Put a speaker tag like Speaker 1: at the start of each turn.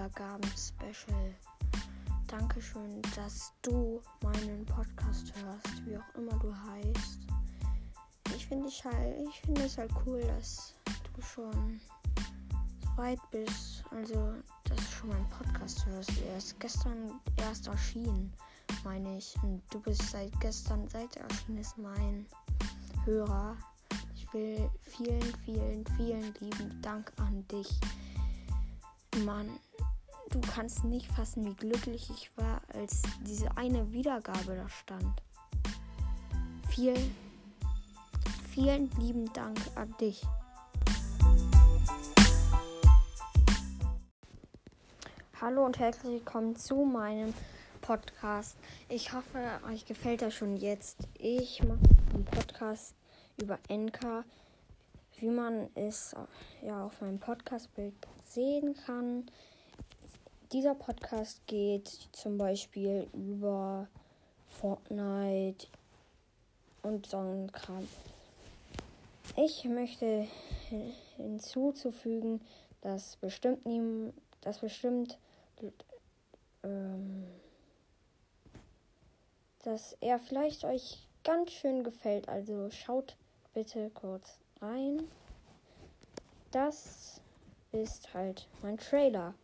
Speaker 1: Wiedergaben-Special. Dankeschön, dass du meinen Podcast hörst, wie auch immer du heißt. Ich finde ich halt, ich finde es halt cool, dass du schon so weit bist. Also, dass du schon meinen Podcast hörst. Er ist gestern erst erschienen, meine ich. Und du bist seit gestern, seit er erschienen ist, mein Hörer. Ich will vielen, vielen, vielen lieben Dank an dich. Mann, du kannst nicht fassen, wie glücklich ich war, als diese eine Wiedergabe da stand. Vielen, vielen lieben Dank an dich. Hallo und herzlich willkommen zu meinem Podcast. Ich hoffe, euch gefällt er schon jetzt. Ich mache einen Podcast über Enka, wie man es ja auf meinem Podcastbild sehen kann. Dieser Podcast geht zum Beispiel über Fortnite und so ein Kram. Ich möchte hinzuzufügen, dass bestimmt nie, dass bestimmt ähm, dass er vielleicht euch ganz schön gefällt. Also schaut bitte kurz rein. Das ist halt mein Trailer.